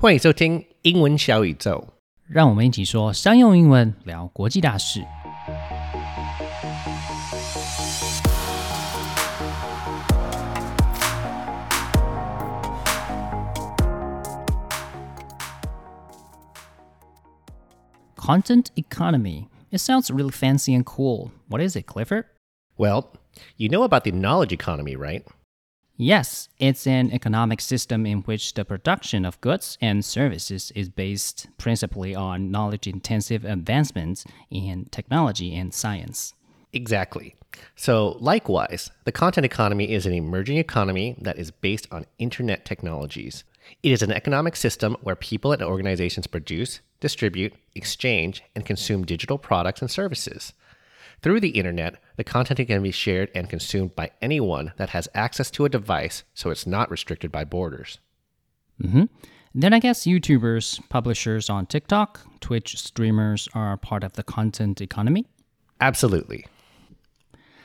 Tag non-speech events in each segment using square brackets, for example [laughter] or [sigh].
欢迎收听英文小宇宙。让我们一起说商用英文，聊国际大事。Content economy. It sounds really fancy and cool. What is it, Clifford? Well, you know about the knowledge economy, right? Yes, it's an economic system in which the production of goods and services is based principally on knowledge intensive advancements in technology and science. Exactly. So, likewise, the content economy is an emerging economy that is based on internet technologies. It is an economic system where people and organizations produce, distribute, exchange, and consume digital products and services. Through the internet, the content can be shared and consumed by anyone that has access to a device, so it's not restricted by borders. Mm-hmm. Then I guess YouTubers, publishers on TikTok, Twitch streamers are part of the content economy? Absolutely.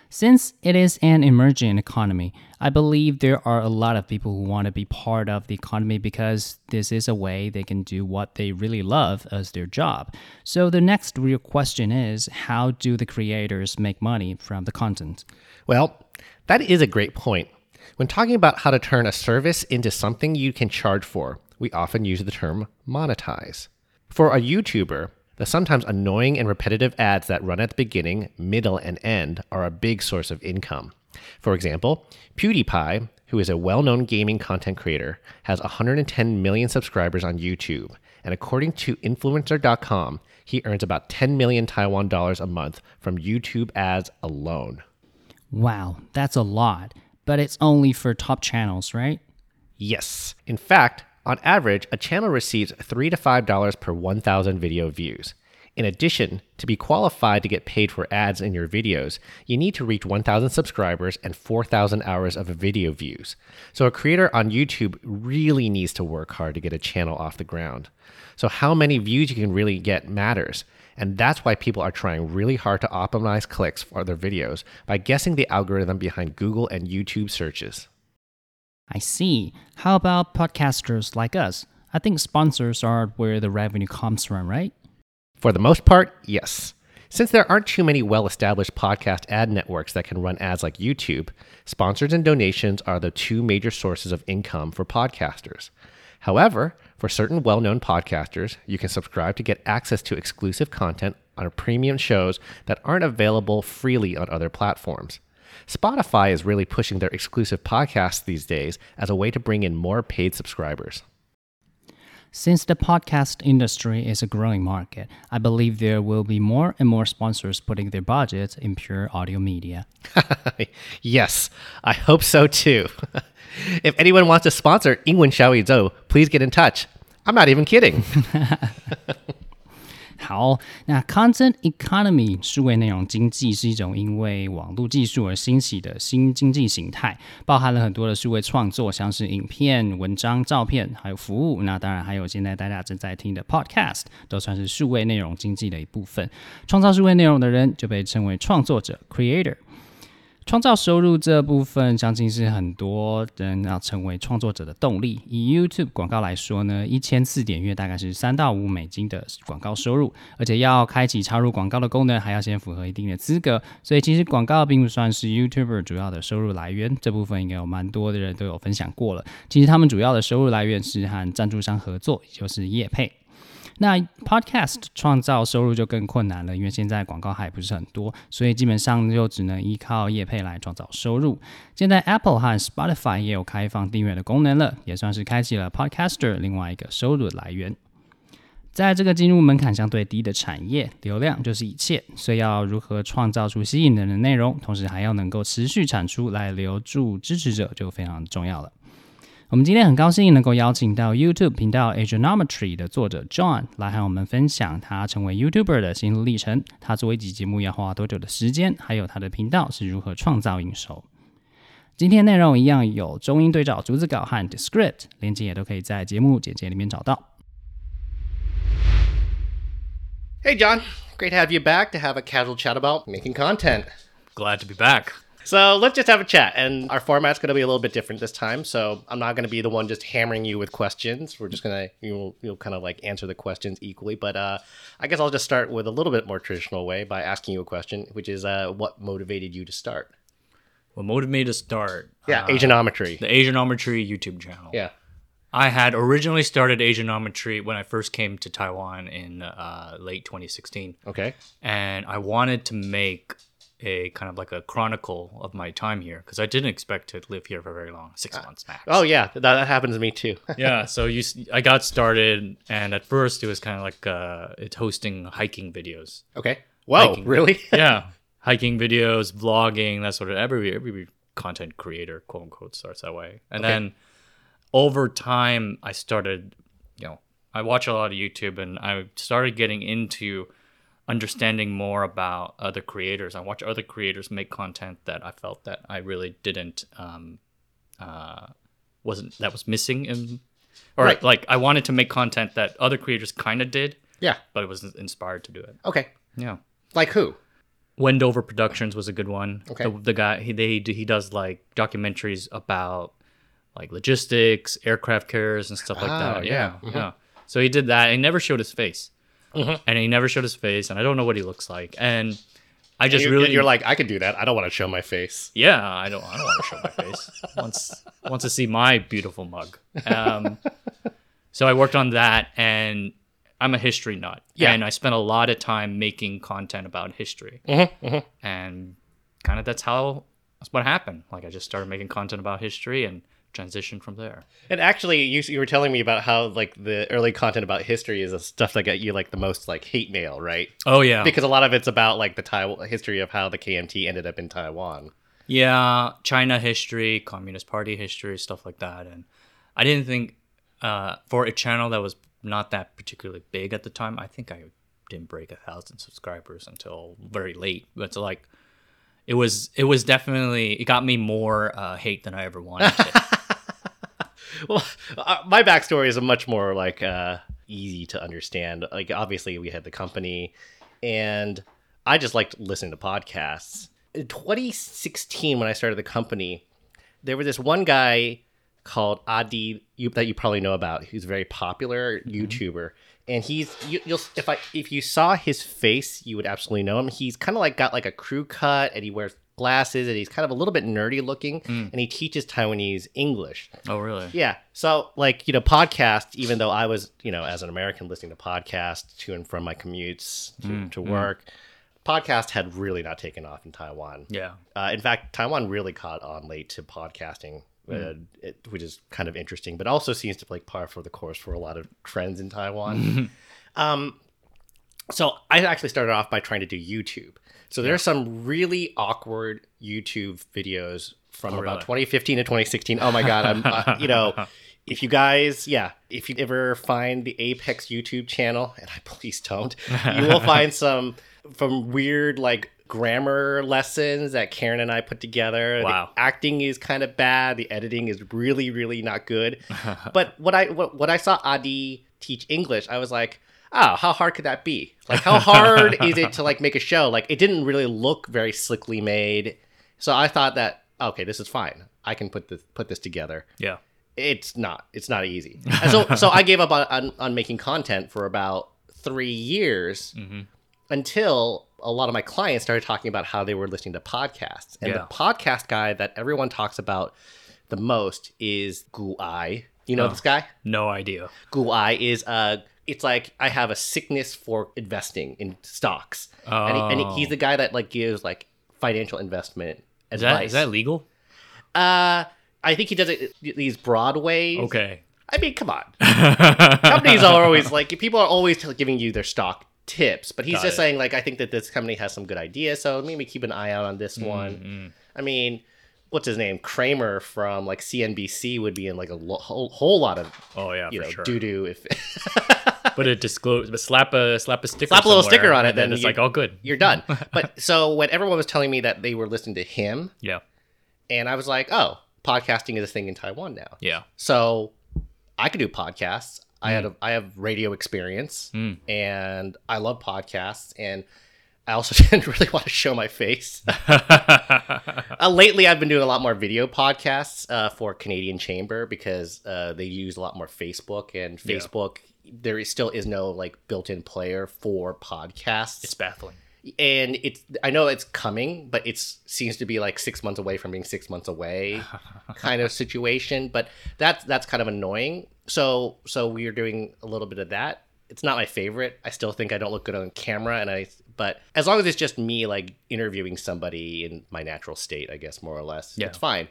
Since it is an emerging economy, I believe there are a lot of people who want to be part of the economy because this is a way they can do what they really love as their job. So the next real question is how do the creators make money from the content? Well, that is a great point. When talking about how to turn a service into something you can charge for, we often use the term monetize. For a YouTuber, the sometimes annoying and repetitive ads that run at the beginning, middle, and end are a big source of income. For example, PewDiePie, who is a well known gaming content creator, has 110 million subscribers on YouTube, and according to Influencer.com, he earns about 10 million Taiwan dollars a month from YouTube ads alone. Wow, that's a lot, but it's only for top channels, right? Yes. In fact, on average, a channel receives 3 to $5 per 1,000 video views. In addition, to be qualified to get paid for ads in your videos, you need to reach 1,000 subscribers and 4,000 hours of video views. So, a creator on YouTube really needs to work hard to get a channel off the ground. So, how many views you can really get matters. And that's why people are trying really hard to optimize clicks for their videos by guessing the algorithm behind Google and YouTube searches. I see. How about podcasters like us? I think sponsors are where the revenue comes from, right? For the most part, yes. Since there aren't too many well established podcast ad networks that can run ads like YouTube, sponsors and donations are the two major sources of income for podcasters. However, for certain well known podcasters, you can subscribe to get access to exclusive content on premium shows that aren't available freely on other platforms. Spotify is really pushing their exclusive podcasts these days as a way to bring in more paid subscribers. Since the podcast industry is a growing market, I believe there will be more and more sponsors putting their budgets in pure audio media. [laughs] yes, I hope so too. [laughs] if anyone wants to sponsor Ingwen Xiaoyi Zhou, please get in touch. I'm not even kidding. [laughs] 好，那 content economy 数位内容经济是一种因为网络技术而兴起的新经济形态，包含了很多的数位创作，像是影片、文章、照片，还有服务。那当然还有现在大家正在听的 podcast，都算是数位内容经济的一部分。创造数位内容的人就被称为创作者 （creator）。创造收入这部分，相信是很多人要成为创作者的动力。以 YouTube 广告来说呢，一千次点阅大概是三到五美金的广告收入，而且要开启插入广告的功能，还要先符合一定的资格。所以其实广告并不算是 YouTuber 主要的收入来源。这部分应该有蛮多的人都有分享过了。其实他们主要的收入来源是和赞助商合作，也就是业配。那 Podcast 创造收入就更困难了，因为现在广告还不是很多，所以基本上就只能依靠业配来创造收入。现在 Apple 和 Spotify 也有开放订阅的功能了，也算是开启了 Podcaster 另外一个收入的来源。在这个进入门槛相对低的产业，流量就是一切，所以要如何创造出吸引人的内容，同时还要能够持续产出来留住支持者，就非常重要了。我们今天很高兴能够邀请到 YouTube 频道 Agronometry 的作者 John 来和我们分享他成为 YouTuber 的心路历程。他做一集节目要花多久的时间，还有他的频道是如何创造营收。今天内容一样有中英对照、逐字稿和 Descript，连接也都可以在节目简介里面找到。Hey John, great to have you back to have a casual chat about making content. Glad to be back. So let's just have a chat. And our format's going to be a little bit different this time. So I'm not going to be the one just hammering you with questions. We're just going to, you'll, you'll kind of like answer the questions equally. But uh, I guess I'll just start with a little bit more traditional way by asking you a question, which is uh, what motivated you to start? What motivated me to start? Yeah, uh, Asianometry. the Asianometry YouTube channel. Yeah. I had originally started Asianometry when I first came to Taiwan in uh, late 2016, Okay. and I wanted to make a kind of like a chronicle of my time here because I didn't expect to live here for very long, six months max. Oh, yeah. That, that happens to me too. [laughs] yeah, so you, I got started, and at first it was kind of like uh, it's hosting hiking videos. okay. Wow. Hiking. really? [laughs] yeah, hiking videos, vlogging, that sort of every every content creator, quote unquote, starts that way. And Okay. then over time, I started, you know, I watch a lot of YouTube, and I started getting into understanding more about other creators. I watch other creators make content that I felt that I really didn't, um, uh, wasn't that was missing in, or Right. like I wanted to make content that other creators kind of did, yeah. but I was inspired to do it. Okay. Yeah. Like who? Wendover Productions was a good one. Okay. The, the guy he they he does like documentaries about like logistics, aircraft carriers, and stuff like Ah, that. yeah. Yeah, yeah. So he did that. And he never showed his face, Mhm. and he never showed his face, and I don't know what he looks like. And I just you, really, You're like, I could do that. I don't want to show my face. yeah, I don't, I don't want to show my face. [laughs] Wants wants to see my beautiful mug. Um, so I worked on that, and I'm a history nut, Yeah. and I spent a lot of time making content about history, Mm-hmm, and kind of that's how that's what happened. Like I just started making content about history and transitioned from there. And actually, you, you were telling me about how like the early content about history is the stuff that got you like the most like hate mail, right? Oh yeah, Because a lot of it's about like the Taiwan history of how the KMT ended up in Taiwan. Yeah, China history, Communist Party history, stuff like that. And I didn't think uh, for a channel that was not that particularly big at the time, I think I didn't break a thousand subscribers until very late. But it's like it was it was definitely it got me more uh, hate than I ever wanted. [laughs] [laughs] Well, uh, my backstory is a much more like uh, easy to understand. Like obviously, we had the company, and I just liked listening to podcasts. In 2016, when I started the company, there was this one guy called Adi you, that you probably know about. Who's a very popular YouTuber, and he's you, you'll if I if you saw his face, you would absolutely know him. He's kind of like got like a crew cut, and he wears glasses, and he's kind of a little bit nerdy looking, and he teaches Taiwanese English. oh really? Yeah. So, like, you know, podcast, even though I was, you know, as an American listening to podcasts to and from my commutes to, to work, podcast had really not taken off in Taiwan. Yeah. Uh, in fact, Taiwan really caught on late to podcasting, uh, it, which is kind of interesting, but also seems to be like par for the course for a lot of trends in Taiwan. [laughs] um, so I actually started off by trying to do YouTube. So there are some really awkward YouTube videos from Oh, about really? 2015 to 2016. Oh my god, I'm uh, [laughs] you know, if you guys, yeah, if you ever find the Apex YouTube channel, and I please don't, you will [laughs] find some from weird like grammar lessons that Karen and I put together. Wow. The acting is kind of bad. The editing is really, really not good. [laughs] but what I what, what I saw Adi teach English, I was like, oh, how hard could that be? Like, how hard is it to like [laughs] make a show? Like, it didn't really look very slickly made. So I thought that okay, this is fine. I can put this put this together Yeah. it's not it's not easy and so so i gave up on, on, on making content for about three years until a lot of my clients started talking about how they were listening to podcasts and Yeah. the podcast guy that everyone talks about the most is Guai. you know Oh. this guy No idea. Guai is uh it's like i have a sickness for investing in stocks and, he, and he- he's Oh. the guy that like gives like financial investment Is advice that is that legal? uh i think he does it these broad ways Okay. I mean, come on. [laughs] Companies are always like people are always giving you their stock tips, but he's Got just it. saying like I think that this company has some good ideas, so maybe keep an eye out on this Mm, one. I mean, what's his name? Cramer from like CNBC would be in like a lo- whole, whole lot of Oh yeah, you for know sure. doo doo if [laughs] But it disclose, but slap a slap a sticker. Slap a little sticker on it, and then then it's like all good. you're done. [laughs] But so when everyone was telling me that they were listening to him, Yeah, and I was like, oh, podcasting is a thing in Taiwan now. yeah, So I could do podcasts. I had a, I have radio experience Mm. and I love podcasts and I also [laughs] didn't really want to show my face. [laughs] uh, lately, I've been doing a lot more video podcasts uh, for Canadian Chamber because uh, they use a lot more Facebook, and. Facebook there is, still is no like built-in player for podcasts. It's baffling. and it's I know it's coming, but it seems to be like six months away from being six months away, [laughs] kind of situation. But that's that's kind of annoying. So so we are doing a little bit of that. It's not my favorite. I still think I don't look good on camera, and I. But as long as it's just me like interviewing somebody in my natural state, I guess more or less, Yeah. it's fine.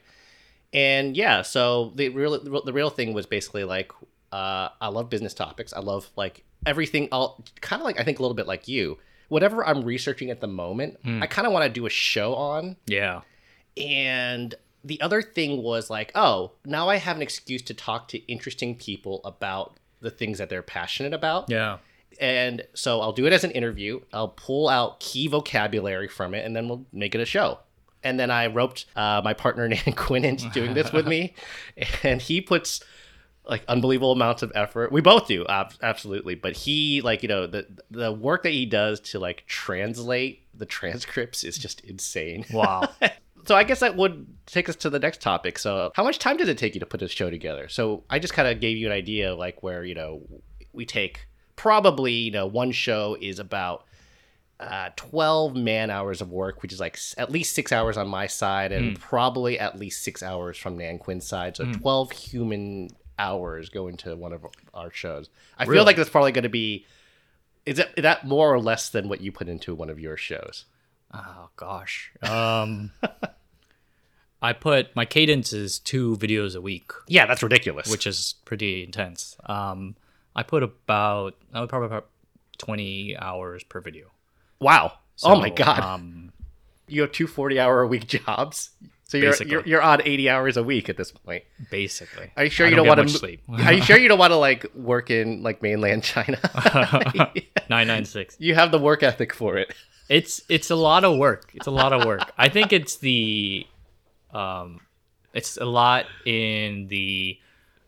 And yeah, so the real the real thing was basically like uh, I love business topics. I love like everything. I'll kind of like I think a little bit like you. Whatever I'm researching at the moment, I kind of want to do a show on. Yeah. And the other thing was like, oh, now I have an excuse to talk to interesting people about the things that they're passionate about. Yeah. And so I'll do it as an interview. I'll pull out key vocabulary from it, and then we'll make it a show. And then I roped uh, my partner [laughs] Nan Quinn into doing this with me, [laughs] and he puts like unbelievable amounts of effort. We both do, ab- absolutely. But he like you know the the work that he does to like translate the transcripts is just insane. Wow. [laughs] So I guess that would take us to the next topic. So how much time does it take you to put this show together? So I just kind of gave you an idea like where, you know, we take probably, you know, one show is about uh, 12 man hours of work, which is like at least six hours on my side and probably at least six hours from Nan Quinn's side. So 12 human hours going to one of our shows. I feel like that's probably going to be, is that, is that more or less than what you put into one of your shows? Oh gosh. Um [laughs] I put my cadence is two videos a week, Yeah, that's ridiculous. which is pretty intense. Um I put about I would probably about 20 hours per video. Wow. oh my god. Um you have two 40 hour a week jobs. So you're, you're you're on 80 hours a week at this point. basically. Are you sure I you don't don't, want to sleep. Are you sure you don't want to like work in like mainland China? [laughs] 996. you have the work ethic for it. it's it's a lot of work. It's a lot of work. I think it's the um it's a lot in the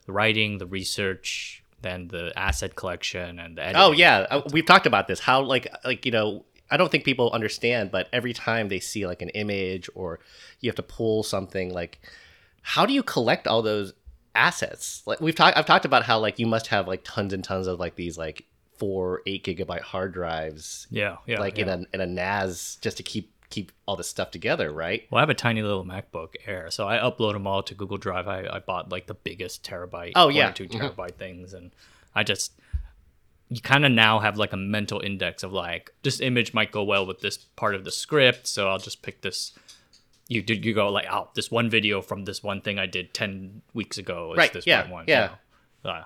writing, the research, then the asset collection and the editing. Oh yeah, Uh, we've talked about this. How like like you know, I don't think people understand, but every time they see like an image or you have to pull something, like how do you collect all those assets? Like we've talked, I've talked about how like you must have like tons and tons of like these like four eight gigabyte hard drives, Yeah, yeah. like yeah. in a in a NAS just to keep keep all this stuff together, right? Well, I have a tiny little MacBook Air, so I upload them all to Google Drive. I, I bought like the biggest terabyte, oh yeah. or 2 Mhm. terabyte things, and I just you kind of now have like a mental index of like this image might go well with this part of the script, so I'll just pick this. You did you go like oh this one video from this one thing I did ten weeks ago is Right, this yeah, one yeah. you know? Uh,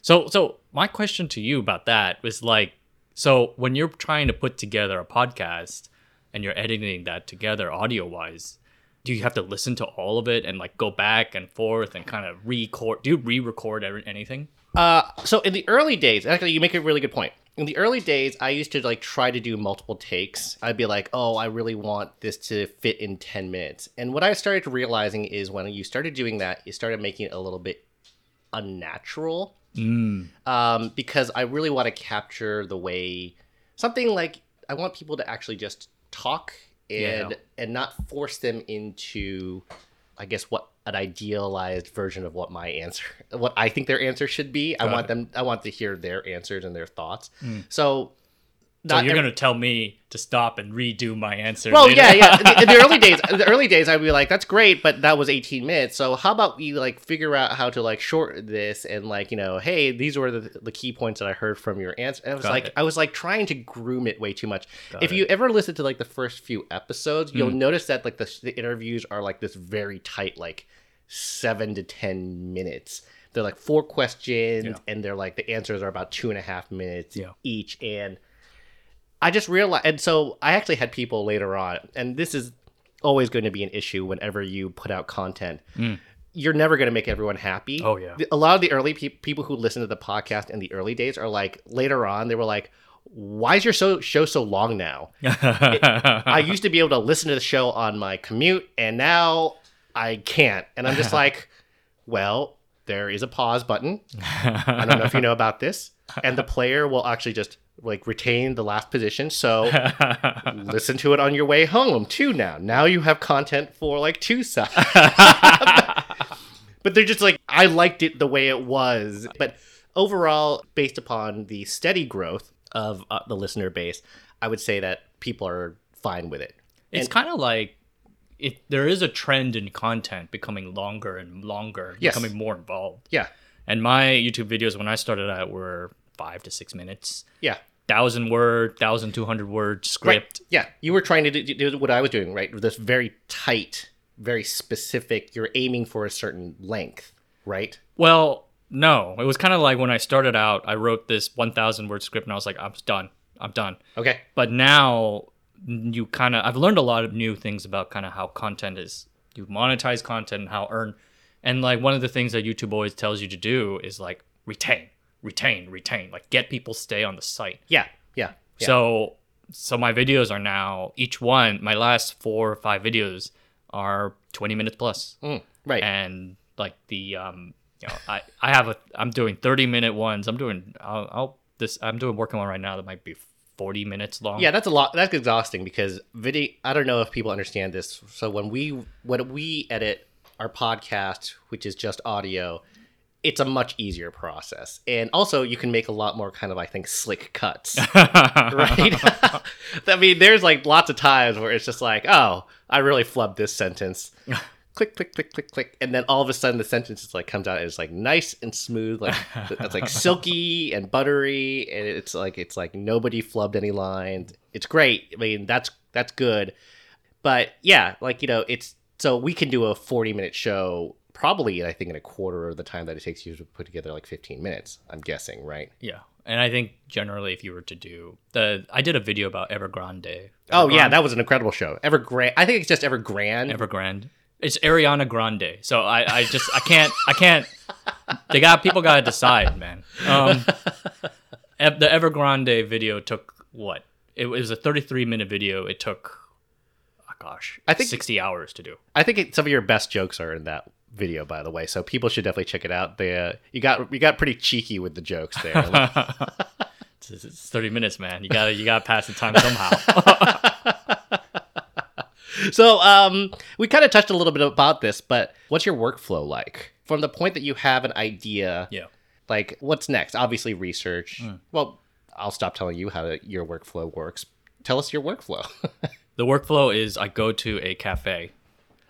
so so my question to you about that was like so when you're trying to put together a podcast and you're editing that together audio wise do you have to listen to all of it and like go back and forth and kind of record do you re-record anything Uh, so in the early days, actually, you make a really good point. In the early days, I used to like try to do multiple takes. I'd be like, "Oh, I really want this to fit in ten minutes." And what I started realizing is when you started doing that, you started making it a little bit unnatural. Um, because I really want to capture the way something like I want people to actually just talk and Yeah. and not force them into I guess what an idealized version of what my answer [laughs] what I think their answer should be. I want it. them I want to hear their answers and their thoughts. So so you're every- gonna tell me to stop and redo my answer well, later? yeah, yeah. [laughs] In the, early days, the early days, I'd be like, "That's great," but that was 18 minutes. So how about you like figure out how to like shorten this and like you know, hey, these were the, the key points that I heard from your answer. And I was Got like, it. I was like trying to groom it way too much. Got if it. you ever listen to like the first few episodes, you'll Hmm. notice that like the, the interviews are like this very tight, like seven to ten minutes. They're like four questions, Yeah. and they're like the answers are about two and a half minutes Yeah. each, and I just realized, and so I actually had people later on, and this is always going to be an issue whenever you put out content. You're never going to make everyone happy. Mm. Oh, yeah. A lot of the early pe- people who listen to the podcast in the early days are like, later on, they were like, why is your so- show so long now? [laughs] I used to be able to listen to the show on my commute, and now I can't. And I'm just [laughs] like, well, there is a pause button. I don't know if you [laughs] know about this. And the player will actually just like retain the last position. So [laughs] listen to it on your way home too. Now, now you have content for like two sides. but they're just like I liked it the way it was. But overall, based upon the steady growth of uh, the listener base, I would say that people are fine with it. It's kind of like it. There is a trend in content becoming longer and longer, Yes. becoming more involved. Yeah, And my YouTube videos when I started out were five to six minutes, yeah. thousand word, thousand two hundred word script. Right. Yeah, you were trying to do, do what I was doing, right? This very tight, very specific. You're aiming for a certain length, right? Well, no, it was kind of like when I started out. I wrote this one thousand word script, and I was like, I'm done. I'm done. Okay. But now you kind of I've learned a lot of new things about kind of how content is you monetize content and how earn and like one of the things that YouTube always tells you to do is like retain, retain, retain, like get people stay on the site. Yeah. Yeah. yeah. So so my videos are now each one my last four or five videos are 20 minutes plus. Mm, right. And like the um you know I I have a I'm doing 30 minute ones. I'm doing I'll, I'll this I'm doing working one right now that might be 40 minutes long. Yeah, that's a lot. That's exhausting because video. I don't know if people understand this. So when we when we edit our podcast, which is just audio, it's a much easier process, and also you can make a lot more kind of I think slick cuts, [laughs] right? [laughs] I mean, there's like lots of times where it's just like, oh, I really flubbed this sentence. [laughs] click, click, click, click, click, and then all of a sudden the sentence just like comes out and it's like nice and smooth, like [laughs] it's like silky and buttery, and it's like it's like nobody flubbed any lines. It's great. I mean, that's that's good, but yeah, like you know, it's so we can do a forty minute show probably I think in a quarter of the time that it takes you to put together like fifteen minutes. I'm guessing, right? Yeah, and I think generally, if you were to do the, I did a video about Evergrande. Oh yeah, that was an incredible show. Evergrande. I think it's just Evergrande. Evergrande. It's Ariana Grande. So I, I just, I can't, I can't. They got people got to decide, man. Um, the Evergrande video took what? It was a 33 minute video. It took, oh gosh, I think- 60 hours to do. I think it, some of your best jokes are in that video, by the way. So people should definitely check it out. They, uh, you got you got pretty cheeky with the jokes there. [laughs] It's, it's 30 minutes, man. You gotta, you gotta pass the time somehow. [laughs] so um, we kind of touched a little bit about this, but what's your workflow like from the point that you have an idea? yeah. Like, what's next? Obviously, research. Well, I'll stop telling you how your workflow works. Tell us your workflow. [laughs] The workflow is I go to a cafe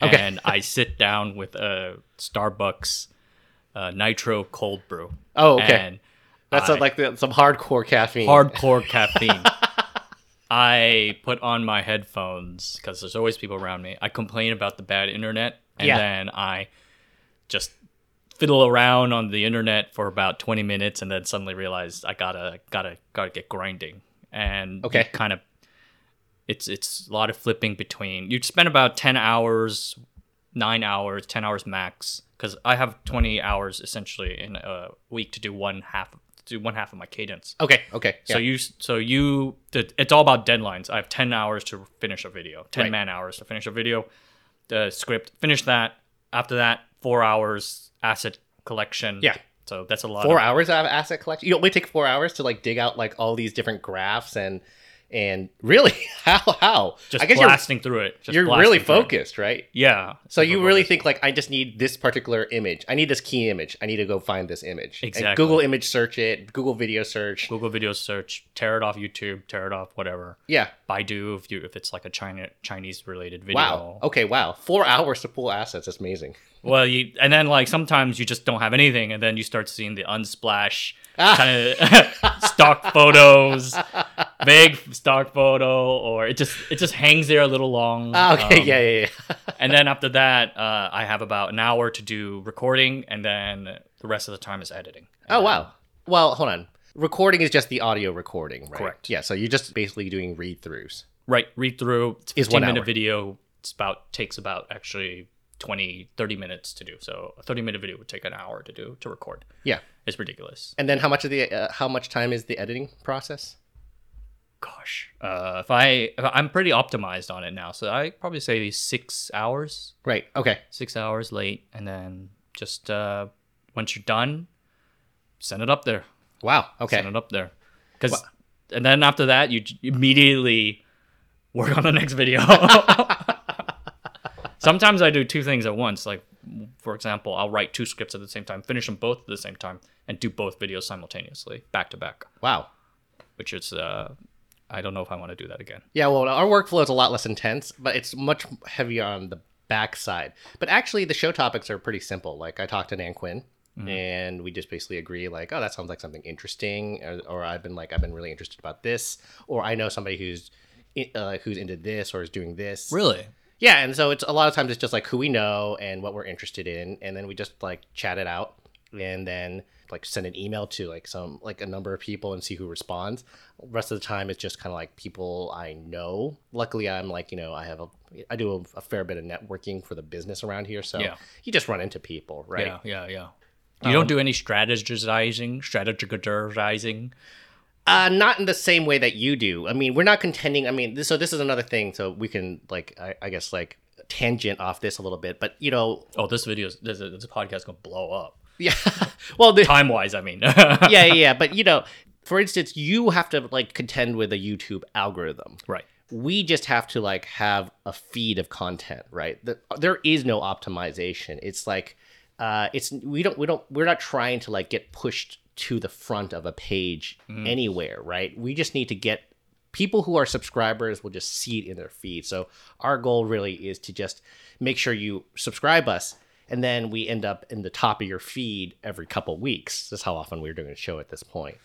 Okay. and I sit down with a Starbucks uh, nitro cold brew. Oh, okay. And That's I- like the, some hardcore caffeine. hardcore caffeine. [laughs] I put on my headphones because there's always people around me. I complain about the bad internet, and Yeah. then I just fiddle around on the internet for about 20 minutes, and then suddenly realize I gotta gotta gotta get grinding. And Okay. kind of, it's it's a lot of flipping between. You'd spend about 10 hours, nine hours, 10 hours max, because I have 20 hours essentially in a week to do one half do one half of my cadence. Okay, okay. So yeah. you, so you, the, it's all about deadlines. I have ten hours to finish a video, ten Right. man hours to finish a video. The script, finish that. After that, four hours asset collection. Yeah. So that's a lot. four of, hours of asset collection. You only take four hours to like dig out like all these different graphs and and really [laughs] how how Just I guess you're, blasting through it. Just you're really through it. focused, right? Yeah. So you really focused. think like I just need this particular image. I need this key image. I need to go find this image. And Exactly. Google image search it. Google video search. Google video search, tear it off YouTube, tear it off whatever. Yeah. Baidu if you if it's like a China Chinese related video. Wow. Okay. Wow. Four [laughs] hours to pull assets. That's amazing. Well, you and then like sometimes you just don't have anything, and then you start seeing the unsplash [laughs] Ah. kind of [laughs] stock photos, vague stock photo, or it just it just hangs there a little long. Ah, okay. Um, yeah. Yeah. Yeah. And then after that, uh, I have about an hour to do recording, and then the rest of the time is editing. oh wow. Well, hold on. Recording is just the audio recording, right? Correct. Yeah. So you're just basically doing read throughs. Right, read through. It's Is 15 one minute hour. video. It's about takes about actually 20, 30 minutes to do. So a 30 minute video would take an hour to do to record. Yeah. It's ridiculous. And then how much of the uh, how much time is the editing process? gosh uh if i if i'm pretty optimized on it now so i probably say six hours Right. Okay. six hours late and then just uh once you're done send it up there Wow. Okay. send it up there because and then after that, you immediately work on the next video. [laughs] Sometimes I do two things at once. Like, for example, I'll write two scripts at the same time, finish them both at the same time, and do both videos simultaneously, back to back. Wow. Which is, uh, I don't know if I want to do that again. Yeah, well, our workflow is a lot less intense, but it's much heavier on the backside. But actually, the show topics are pretty simple. Like, I talked to Nan Quinn, and we just basically agree, like, oh, that sounds like something interesting, or, or I've been like, I've been really interested about this, or I know somebody who's uh, who's into this or is doing this. Really? Yeah, and so it's a lot of times it's just like who we know and what we're interested in, and then we just like chat it out, and then like send an email to like some like a number of people and see who responds. Rest of the time it's just kind of like people I know. Luckily, I'm like you know I have a I do a, a fair bit of networking for the business around here, so Yeah. you just run into people, right? Yeah, yeah, yeah. You don't do any strategizing, strategizing. Uh, not in the same way that you do. I mean, we're not contending. I mean, this, so this is another thing. So we can like, I, I guess, like tangent off this a little bit. But you know, Oh, this video, is, this, this podcast gonna blow up. yeah. [laughs] well, the, Time wise, I mean. [laughs] yeah, yeah, yeah. But you know, for instance, you have to like contend with a YouTube algorithm. Right. We just have to like have a feed of content, right? The, there is no optimization. It's like, uh, it's we don't we don't we're not trying to like get pushed to the front of a page anywhere, right? We just need to get people who are subscribers will just see it in their feed. So our goal really is to just make sure you subscribe us and then we end up in the top of your feed every couple weeks. That's how often we're doing a show at this point.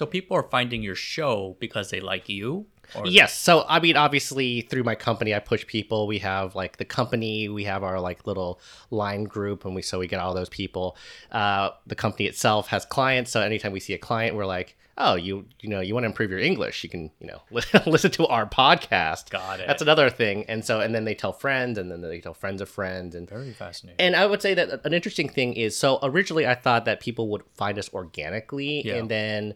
So people are finding your show because they like you? Or Yes. So I mean, obviously, through my company, I push people. We have like the company, we have our like little line group, and we so we get all those people. Uh, the company itself has clients, so anytime we see a client, we're like, oh, you you know, you want to improve your English, you can you know [laughs] listen to our podcast. Got it. That's another thing. And so and then they tell friends, and then they tell friends of friends, and Very fascinating. and I would say that an interesting thing is so originally I thought that people would find us organically Yeah. and then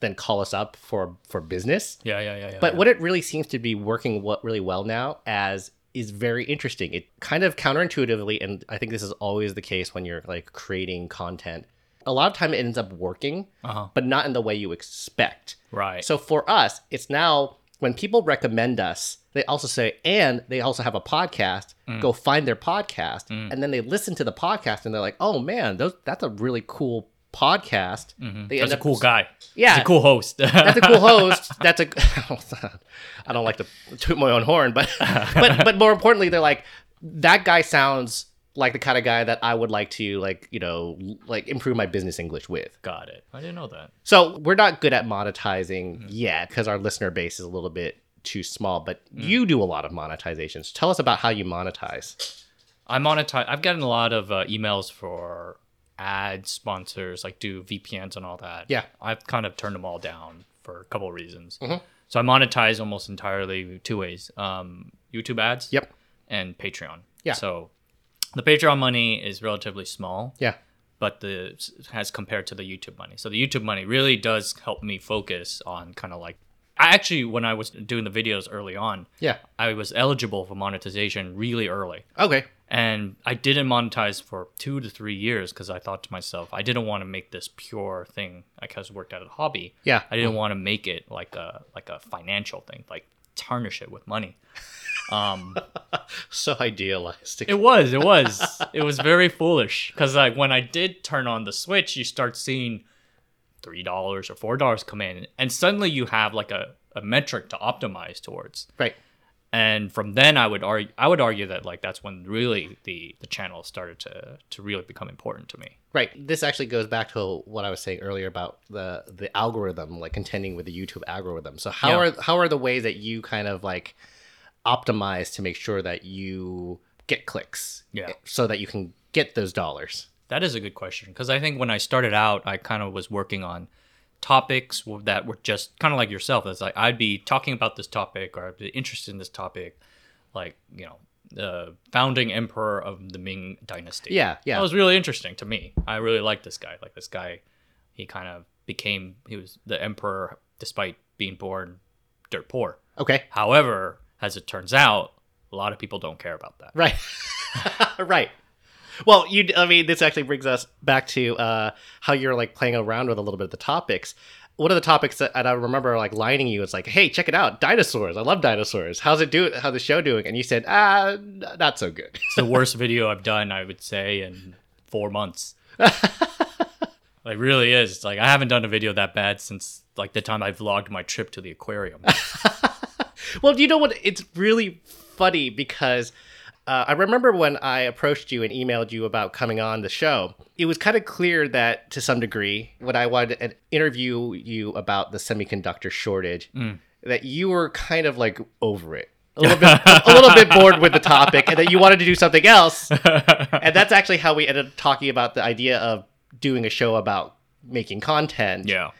then call us up for for business. yeah, yeah, yeah, yeah. But yeah. what it really seems to be working what really well now as is very interesting. It kind of counterintuitively, and I think this is always the case when you're like creating content. A lot of time it ends up working, Uh-huh. but not in the way you expect. Right. So for us, it's now when people recommend us, they also say, and they also have a podcast. Mm. Go find their podcast, and then they listen to the podcast, and they're like, "Oh man, those, that's a really cool podcast." They Mm-hmm. That's a cool guy. Yeah. He's a cool host. that's a cool host. [laughs] That's a. [laughs] I don't like to toot my own horn, but but but more importantly, they're like that guy sounds like the kind of guy that I would like to like you know like improve my business English with. Got it. I didn't know that. So we're not good at monetizing yet because our listener base is a little bit too small. But you do a lot of monetizations. Tell us about how you monetize. I monetize. I've gotten a lot of uh, emails for ad sponsors, like do VPNs and all that. Yeah. I've kind of turned them all down for a couple of reasons. Mm-hmm. So I monetize almost entirely two ways: um, YouTube ads. Yep. And Patreon. Yeah. So the Patreon money is relatively small. Yeah. but the as compared to the YouTube money. So the YouTube money really does help me focus on kind of like I actually when I was doing the videos early on, Yeah. I was eligible for monetization really early. Okay. And I didn't monetize for two to three years because I thought to myself, I didn't want to make this pure thing. I just worked at a hobby. Yeah. I didn't want to make it like a like a financial thing, like tarnish it with money. Um, [laughs] So idealistic. it was, it was, it was very foolish because like when I did turn on the switch, you start seeing three dollars or four dollars come in, and suddenly you have like a, a metric to optimize towards. right. And from then, I would argue, I would argue that like that's when really the the channel started to to really become important to me. Right. This actually goes back to what I was saying earlier about the the algorithm, like contending with the YouTube algorithm. So how Yeah. are how are the ways that you kind of like optimize to make sure that you get clicks? Yeah. So that you can get those dollars. That is a good question because I think when I started out, I kind of was working on topics that were just kind of like yourself. It's like I'd be talking about this topic or I'd be interested in this topic, like you know, the founding emperor of the Ming Dynasty. Yeah, yeah. that was really interesting to me. I really liked this guy. Like this guy, he kind of became he was the emperor despite being born dirt poor. Okay. However, as it turns out, a lot of people don't care about that. Right. [laughs] right. Well, you I mean this actually brings us back to uh how you're like playing around with a little bit of the topics. one of the topics that I remember like lining you. It's like, hey, check it out, dinosaurs. I love dinosaurs. How's it do? How's the show doing? And you said, ah, n- not so good. It's the worst video I've done, I would say, in four months. [laughs] It really is. It's like I haven't done a video that bad since like the time I vlogged my trip to the aquarium. [laughs] Well, you know what? It's really funny because uh, I remember when I approached you and emailed you about coming on the show, it was kind of clear that to some degree, when I wanted to interview you about the semiconductor shortage, that you were kind of like over it. [laughs] A little bit, a little bit bored with the topic, and that you wanted to do something else. [laughs] And that's actually how we ended up talking about the idea of doing a show about making content. yeah.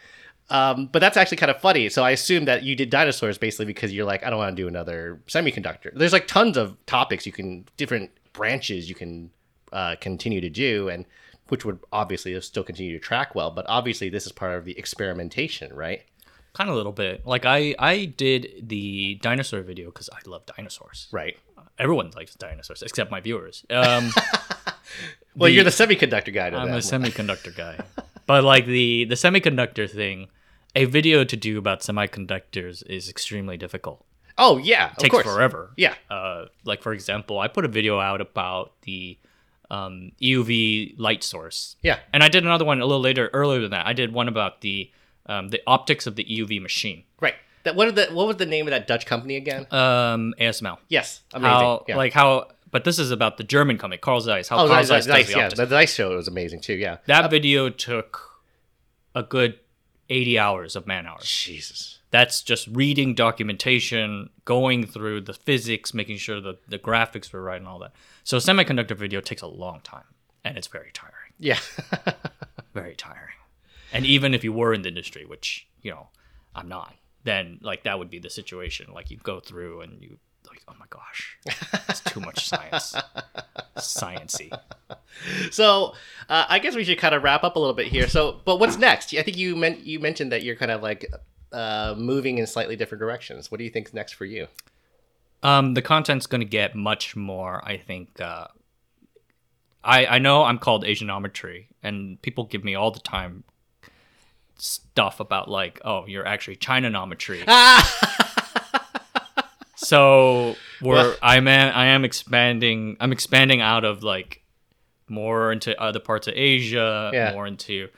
Um, but that's actually kind of funny. So I assume that you did dinosaurs basically because you're like, I don't want to do another semiconductor. There's like tons of topics you can, different branches you can uh, continue to do, and which would obviously still continue to track well. But obviously, this is part of the experimentation, right? Kind of a little bit. Like I I did the dinosaur video because I love dinosaurs. Right. Everyone likes dinosaurs except my viewers. Um, [laughs] Well, The- you're the semiconductor guy. I'm that a one. semiconductor guy. But like the the semiconductor thing, a video to do about semiconductors is extremely difficult. oh yeah, of takes course. forever. Yeah. Uh, like for example, I put a video out about the um, EUV light source. Yeah. And I did another one a little later, earlier than that. I did one about the um, the optics of the EUV machine. Right. That what, are the, what was the name of that Dutch company again? Um, ASML. yes. Amazing. How yeah. like how, but this is about the German company, Carl Zeiss. How oh, Carl Zeiss, Zeiss does the yeah. optics. The Zeiss show was amazing too. Yeah. That video took a good eighty hours of man hours. Jesus. That's just reading documentation, going through the physics, making sure that the graphics were right and all that. So a semiconductor video takes a long time and it's very tiring. Yeah. [laughs] Very tiring. And even if you were in the industry, which, you know, I'm not, then like that would be the situation. Like you go through and you like, oh my gosh, it's too much science. Sciency. So uh, I guess we should kind of wrap up a little bit here. So, but what's next? I think you meant you mentioned that you're kind of like uh, moving in slightly different directions. What do you think's next for you? Um, the content's going to get much more, I think. Uh, I, I know I'm called Asianometry, and people give me all the time stuff about, like, oh, you're actually Chinanometry. [laughs] so we're Well- I'm I am expanding I'm expanding out of like more into other parts of Asia, Yeah. more into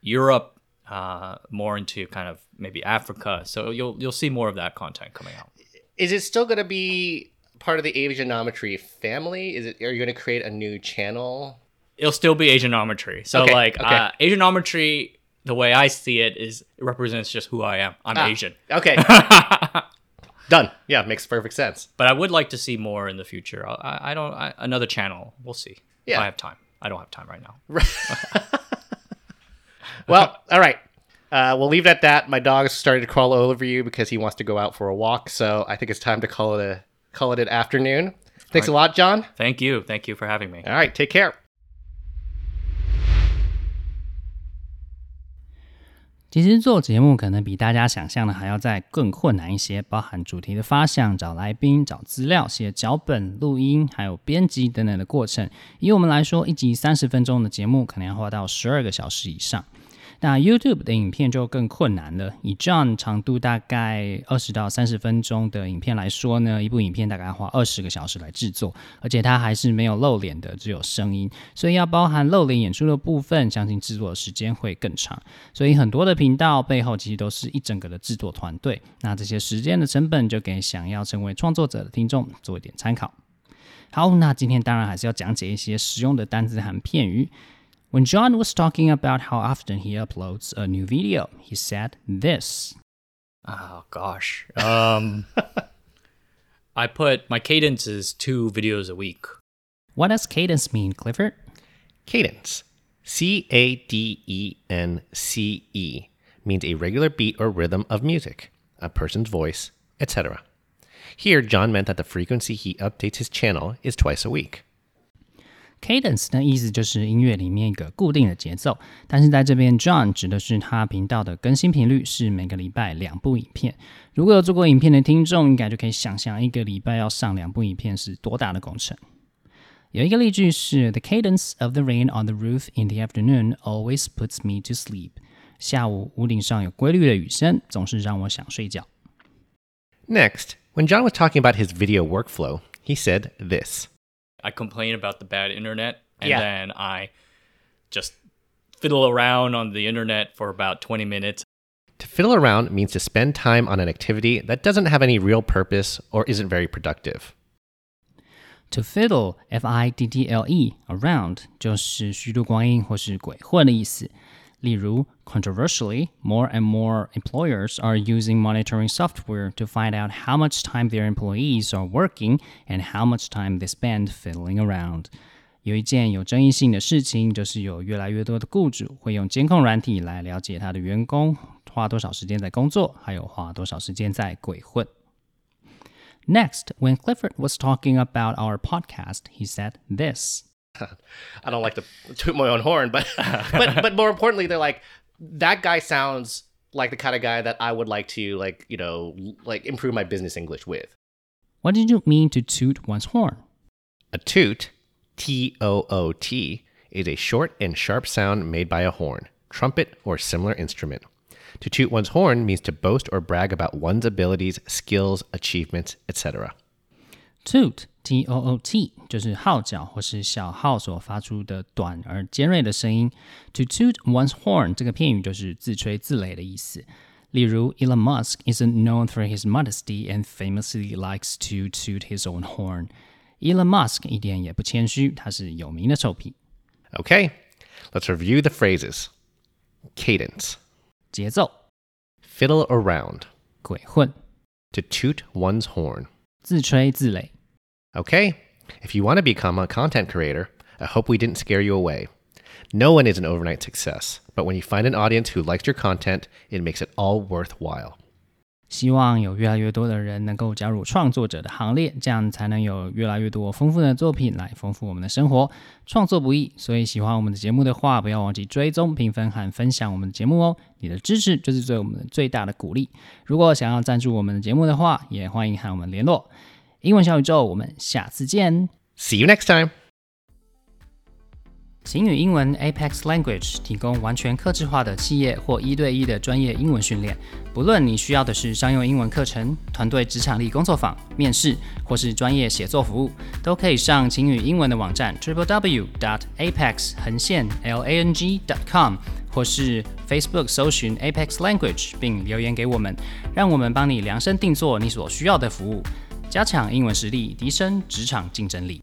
Europe, uh, more into kind of maybe Africa. So you'll you'll see more of that content coming out. Is it still going to be part of the Asianometry family? Is it? Are you going to create a new channel? It'll still be Asianometry. So Okay, like okay. uh, Asianometry, the way I see it is it represents just who I am. I'm Ah. Asian. Okay. [laughs] Done. Yeah, makes perfect sense. But I would like to see more in the future. I, I- don't I, another channel. We'll see. If Yeah. I have time. I don't have time right now. [laughs] Well, all right. Uh, we'll leave it at that. My dog's started to crawl all over you because he wants to go out for a walk. So I think it's time to call it a call it an afternoon. Thanks a lot, Jon. Thank you. Thank you for having me. All right, take care. 其实做节目可能比大家想象的还要再更困难一些，包含主题的发想、找来宾、找资料、写脚本、录音，还有编辑等等的过程。以我们来说，一集三十分钟的节目可能要花到十二个小时以上。那 YouTube 的影片就更困难了。以 John 长度大概二十到三十分钟的影片来说呢，一部影片大概要花二十个小时来制作，而且它还是没有露脸的，只有声音，所以要包含露脸演出的部分，相信制作的时间会更长。所以很多的频道背后其实都是一整个的制作团队。那这些时间的成本，就给想要成为创作者的听众做一点参考。好，那今天当然还是要讲解一些实用的单词和片语。When Jon was talking about how often he uploads a new video, he said this. Oh gosh. Um [laughs] I put my cadence is two videos a week. What does cadence mean, Clifford? Cadence. C A D E N C E means a regular beat or rhythm of music, a person's voice, etc. Here, Jon meant that the frequency he updates his channel is twice a week. Cadence 的意思就是音乐里面一个固定的节奏，但是在这边 Jon 指的是他频道的更新频率是每个礼拜两部影片。如果有做过影片的听众，应该就可以想象一个礼拜要上两部影片是多大的工程。有一个例句是：The cadence of the rain on the roof in the afternoon always puts me to sleep。下午屋顶上有规律的雨声，总是让我想睡觉。Next, when John was talking about his video workflow, he said this. I complain about the bad internet, and Yeah. then I just fiddle around on the internet for about 20 minutes. To fiddle around means to spend time on an activity that doesn't have any real purpose or isn't very productive. To fiddle, f-i-d-d-l-e, around 就是虚度光阴或是鬼混的意思。 例如，controversially, more and more employers are using monitoring software to find out how much time their employees are working and how much time they spend fiddling around. 有一件有争议性的事情，就是有越来越多的雇主会用监控软体来了解他的员工花多少时间在工作，还有花多少时间在鬼混。Next, when Clifford was talking about our podcast, he said this. [laughs] I don't like to toot my own horn, but [laughs] but but more importantly, they're like that guy sounds like the kind of guy that I would like to like you know like improve my business English with. What did you mean to toot one's horn? A toot, T O O T, is a short and sharp sound made by a horn, trumpet, or similar instrument. To toot one's horn means to boast or brag about one's abilities, skills, achievements, etc Toot, T O O T，就是号角或是小号所发出的短而尖锐的声音。To toot one's horn 这个片语就是自吹自擂的意思。例如，Elon Musk isn't known for his modesty and famously likes to toot his own horn。Elon Musk 一点也不谦虚，他是有名的臭屁。 Okay, let's review the phrases. Cadence, 节奏、 fiddle around, 鬼混、 to toot one's horn. 自吹自擂。 Okay, if you want to become a content creator, I hope we didn't scare you away. No one is an overnight success, but when you find an audience who likes your content, it makes it all worthwhile. 希望有越来越多的人能够加入创作者的行列，这样才能有越来越多丰富的作品来丰富我们的生活。创作不易，所以喜欢我们的节目的话，不要忘记追踪、评分和分享我们的节目哦。你的支持就是对我们最大的鼓励。如果想要赞助我们的节目的话，也欢迎和我们联络。 英文小宇宙，我们下次见。See you next time! 晴雨英文 Apex Language 提供完全客制化的企业或一对一的专业英文训练。不论你需要的是商用英文课程、团队职场力工作坊、面试，或是专业写作服务，都可以上晴雨英文的网站 triple w dot apex 横线 l a n g dot com，或是 Facebook 搜寻 Apex Language 并留言给我们，让我们帮你量身定做你所需要的服务，加强英文实力，提升职场竞争力。